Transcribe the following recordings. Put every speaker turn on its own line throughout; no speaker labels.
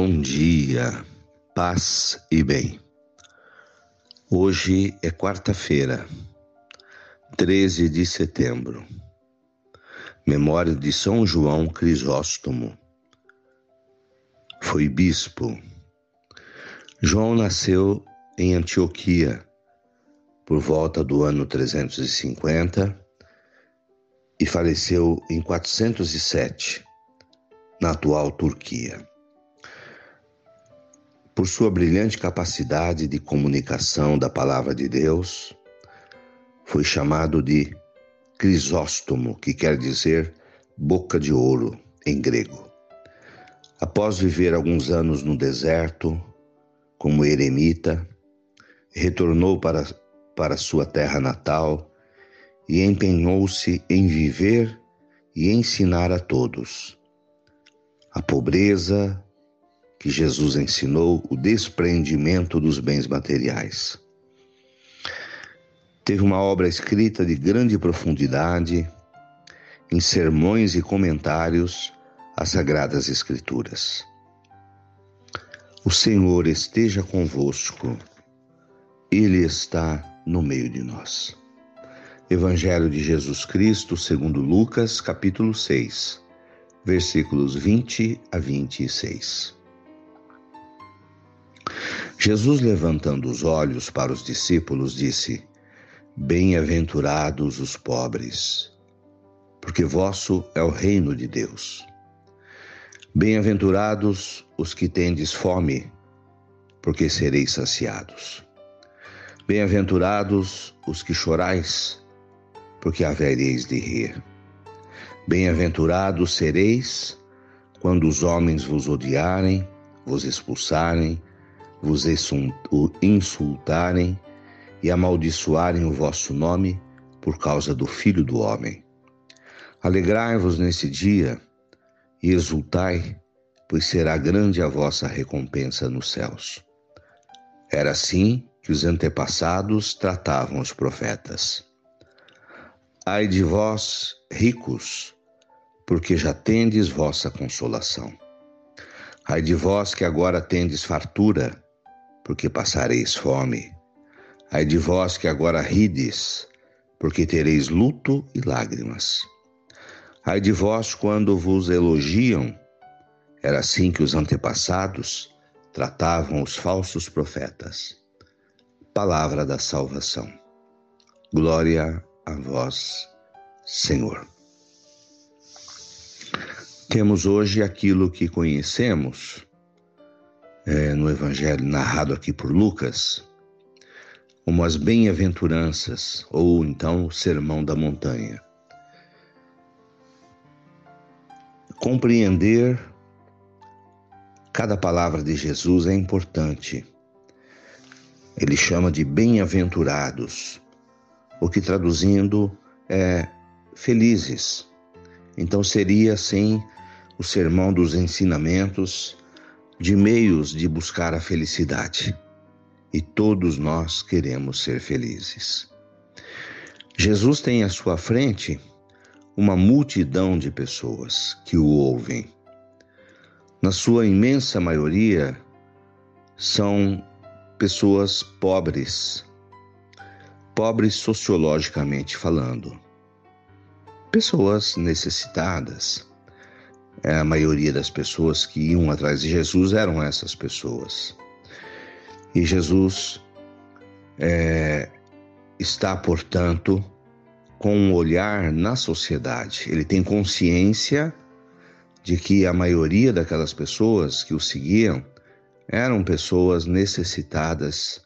Bom dia, paz e bem. Hoje é quarta-feira, 13 de setembro. Memória de São João Crisóstomo. Foi bispo. João nasceu em Antioquia por volta do ano 350 e faleceu em 407, na atual Turquia. Por sua brilhante capacidade de comunicação da palavra de Deus, foi chamado de Crisóstomo, que quer dizer boca de ouro em grego. Após viver alguns anos no deserto, como eremita, retornou para, para sua terra natal e empenhou-se em viver e ensinar a todos. A pobreza, que Jesus ensinou o desprendimento dos bens materiais. Teve uma obra escrita de grande profundidade, em sermões e comentários às Sagradas Escrituras. O Senhor esteja convosco, Ele está no meio de nós. Evangelho de Jesus Cristo, segundo Lucas, capítulo 6, versículos 20 a 26. Jesus, levantando os olhos para os discípulos, disse: Bem-aventurados os pobres, porque vosso é o reino de Deus. Bem-aventurados os que tendes fome, porque sereis saciados. Bem-aventurados os que chorais, porque havereis de rir. Bem-aventurados sereis quando os homens vos odiarem, vos expulsarem, vos insultarem e amaldiçoarem o vosso nome por causa do Filho do Homem. Alegrai-vos nesse dia e exultai, pois será grande a vossa recompensa nos céus. Era assim que os antepassados tratavam os profetas. Ai de vós, ricos, porque já tendes vossa consolação. Ai de vós que agora tendes fartura, porque passareis fome. Ai de vós que agora rides, porque tereis luto e lágrimas. Ai de vós quando vos elogiam, era assim que os antepassados tratavam os falsos profetas. Palavra da salvação. Glória a vós, Senhor. Temos hoje aquilo que conhecemos é, no Evangelho narrado aqui por Lucas, como as bem-aventuranças, ou então o Sermão da Montanha. Compreender cada palavra de Jesus é importante. Ele chama de bem-aventurados, o que traduzindo é felizes. Então seria assim o sermão dos ensinamentos de meios de buscar a felicidade. E todos nós queremos ser felizes. Jesus tem à sua frente uma multidão de pessoas que o ouvem. Na sua imensa maioria, são pessoas pobres, pobres sociologicamente falando, pessoas necessitadas, a maioria das pessoas que iam atrás de Jesus eram essas pessoas. E Jesus é, está, portanto, com um olhar na sociedade. Ele tem consciência de que a maioria daquelas pessoas que o seguiam eram pessoas necessitadas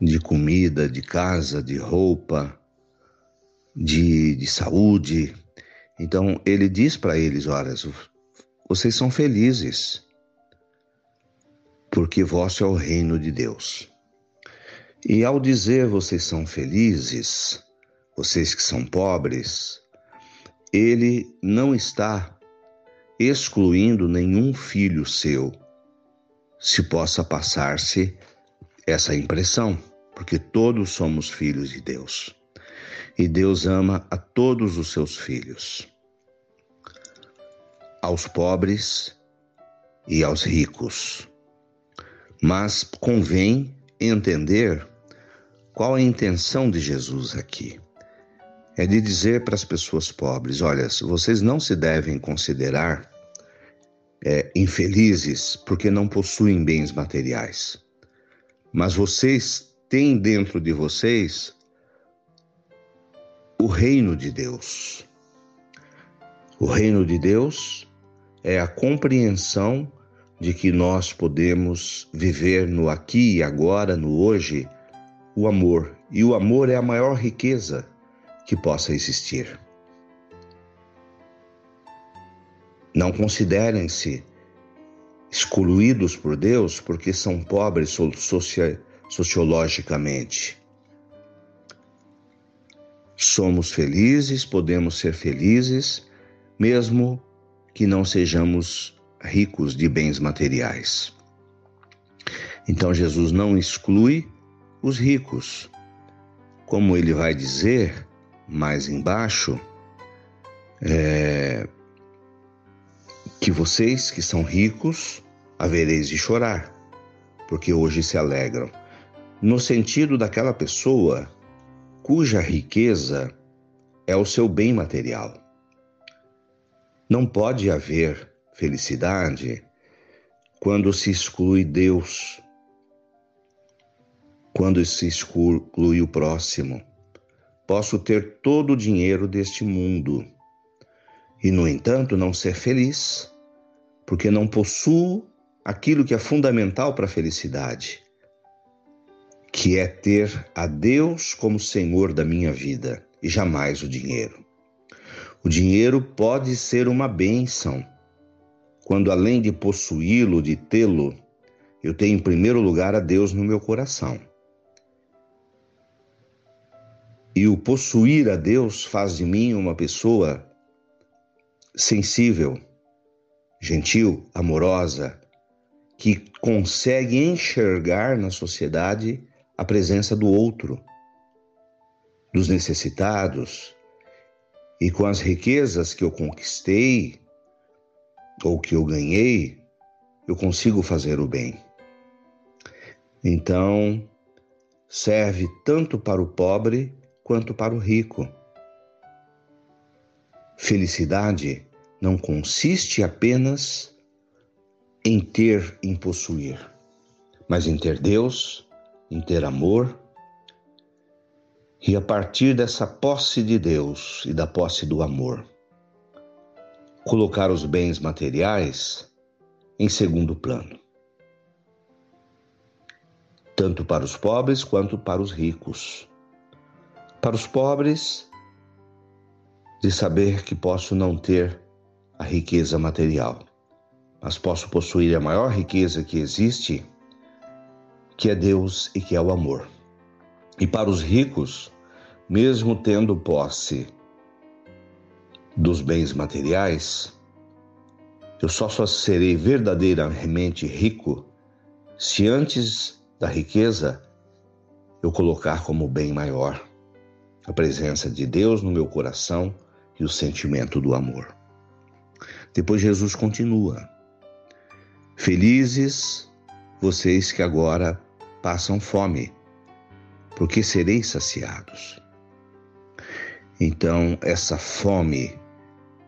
de comida, de casa, de roupa, de, de saúde, então ele diz para eles: olha, vocês são felizes, porque vosso é o reino de Deus. E ao dizer vocês são felizes, vocês que são pobres, ele não está excluindo nenhum filho seu, se possa passar-se essa impressão, porque todos somos filhos de Deus. E Deus ama a todos os seus filhos. Aos pobres, e aos ricos. Mas convém entender qual a intenção de Jesus aqui. É de dizer para as pessoas pobres: olha, vocês não se devem considerar é, infelizes porque não possuem bens materiais, mas vocês têm dentro de vocês o reino de Deus. O reino de Deus é a compreensão de que nós podemos viver no aqui e agora, no hoje, o amor. E o amor é a maior riqueza que possa existir. Não considerem-se excluídos por Deus porque são pobres sociologicamente. Somos felizes, podemos ser felizes, mesmo que não sejamos ricos de bens materiais. Então Jesus não exclui os ricos. Como ele vai dizer mais embaixo, é, que vocês que são ricos havereis de chorar, porque hoje se alegram. No sentido daquela pessoa cuja riqueza é o seu bem material. Não pode haver felicidade quando se exclui Deus, quando se exclui o próximo. Posso ter todo o dinheiro deste mundo e, no entanto, não ser feliz, porque não possuo aquilo que é fundamental para a felicidade, que é ter a Deus como Senhor da minha vida e jamais o dinheiro. O dinheiro pode ser uma bênção, quando além de possuí-lo, de tê-lo, eu tenho em primeiro lugar a Deus no meu coração. E o possuir a Deus faz de mim uma pessoa sensível, gentil, amorosa, que consegue enxergar na sociedade a presença do outro, dos necessitados, e com as riquezas que eu conquistei ou que eu ganhei, eu consigo fazer o bem. Então, serve tanto para o pobre quanto para o rico. Felicidade não consiste apenas em ter, em possuir, mas em ter Deus, em ter amor. E a partir dessa posse de Deus e da posse do amor, colocar os bens materiais em segundo plano, tanto para os pobres quanto para os ricos. Para os pobres, de saber que posso não ter a riqueza material, mas posso possuir a maior riqueza que existe, que é Deus e que é o amor. E para os ricos, mesmo tendo posse dos bens materiais, eu só, só serei verdadeiramente rico se antes da riqueza eu colocar como bem maior a presença de Deus no meu coração e o sentimento do amor. Depois Jesus continua: Felizes vocês que agora passam fome, porque sereis saciados. Então, essa fome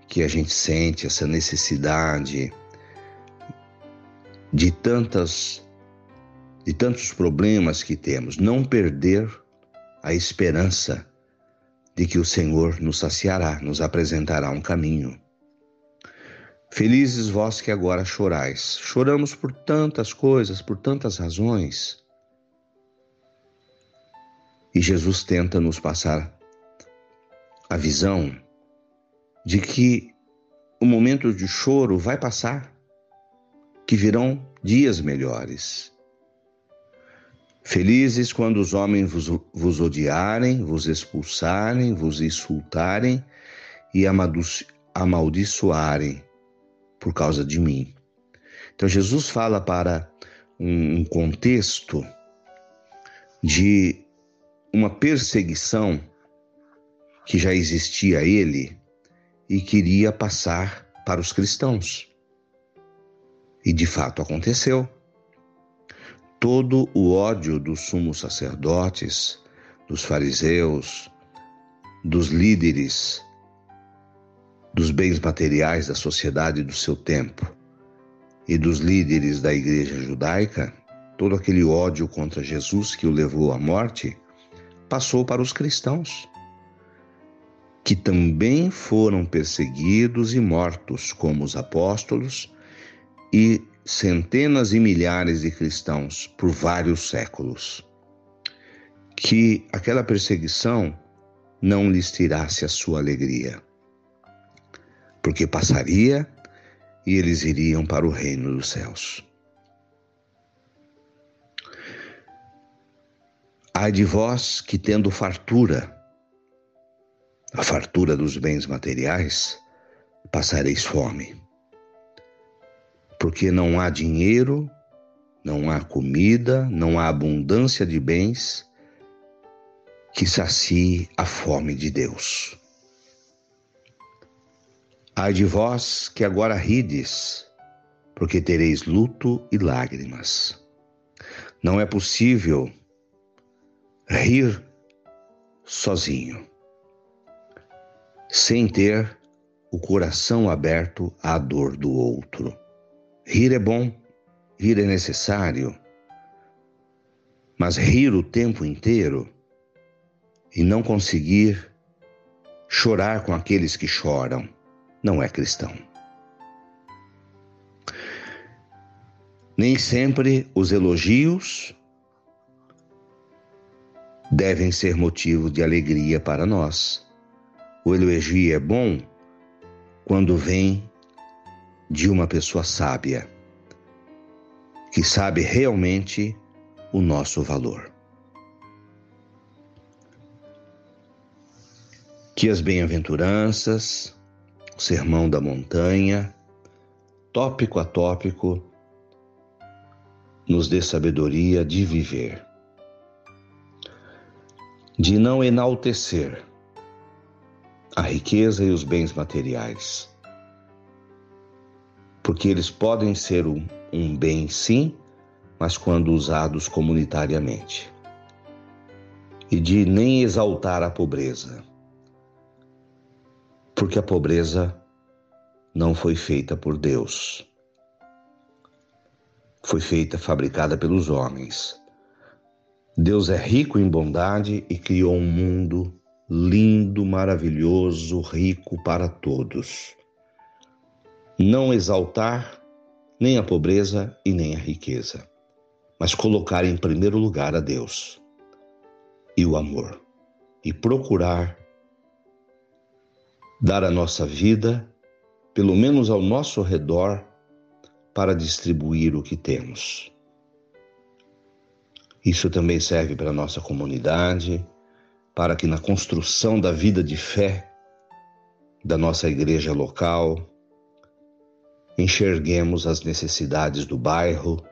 que a gente sente, essa necessidade de tantas de tantos problemas que temos, não perder a esperança de que o Senhor nos saciará, nos apresentará um caminho. Felizes vós que agora chorais. Choramos por tantas coisas, por tantas razões. E Jesus tenta nos passar a visão de que o momento de choro vai passar, que virão dias melhores. Felizes quando os homens vos, vos odiarem, vos expulsarem, vos insultarem e amaldiçoarem por causa de mim. Então, Jesus fala para um, um contexto de uma perseguição que já existia a ele e queria passar para os cristãos. E de fato aconteceu. Todo o ódio dos sumos sacerdotes, dos fariseus, dos líderes, dos bens materiais da sociedade do seu tempo e dos líderes da igreja judaica, todo aquele ódio contra Jesus que o levou à morte, passou para os cristãos, que também foram perseguidos e mortos, como os apóstolos e centenas e milhares de cristãos por vários séculos. Que aquela perseguição não lhes tirasse a sua alegria, porque passaria e eles iriam para o reino dos céus. Ai de vós que, tendo fartura, a fartura dos bens materiais, passareis fome. Porque não há dinheiro, não há comida, não há abundância de bens que sacie a fome de Deus. Ai de vós que agora rides, porque tereis luto e lágrimas. Não é possível rir sozinho, sem ter o coração aberto à dor do outro. Rir é bom, rir é necessário, mas rir o tempo inteiro e não conseguir chorar com aqueles que choram não é cristão. Nem sempre os elogios devem ser motivo de alegria para nós. O elogio é bom quando vem de uma pessoa sábia, que sabe realmente o nosso valor. Que as bem-aventuranças, Sermão da Montanha, tópico a tópico, nos dê sabedoria de viver, de não enaltecer a riqueza e os bens materiais, porque eles podem ser um, um bem, sim, mas quando usados comunitariamente, e de nem exaltar a pobreza porque a pobreza não foi feita por Deus. Foi feita, fabricada pelos homens. Deus é rico em bondade e criou um mundo lindo, maravilhoso, rico para todos. Não exaltar nem a pobreza e nem a riqueza, mas colocar em primeiro lugar a Deus e o amor e procurar dar a nossa vida, pelo menos ao nosso redor, para distribuir o que temos. Isso também serve para a nossa comunidade, para que na construção da vida de fé da nossa igreja local, enxerguemos as necessidades do bairro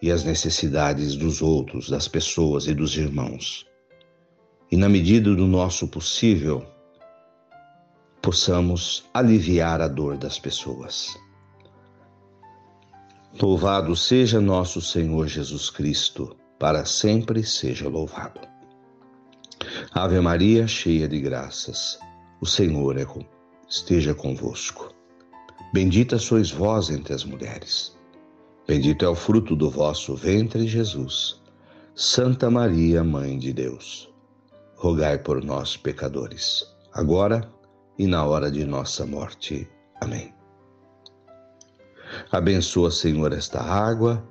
e as necessidades dos outros, das pessoas e dos irmãos. E na medida do nosso possível, possamos aliviar a dor das pessoas. Louvado seja nosso Senhor Jesus Cristo, para sempre seja louvado. Ave Maria, cheia de graças, o Senhor é com, esteja convosco. Bendita sois vós entre as mulheres. Bendito é o fruto do vosso ventre, Jesus. Santa Maria, Mãe de Deus, rogai por nós, pecadores, agora e na hora de nossa morte. Amém. Abençoa, Senhor, esta água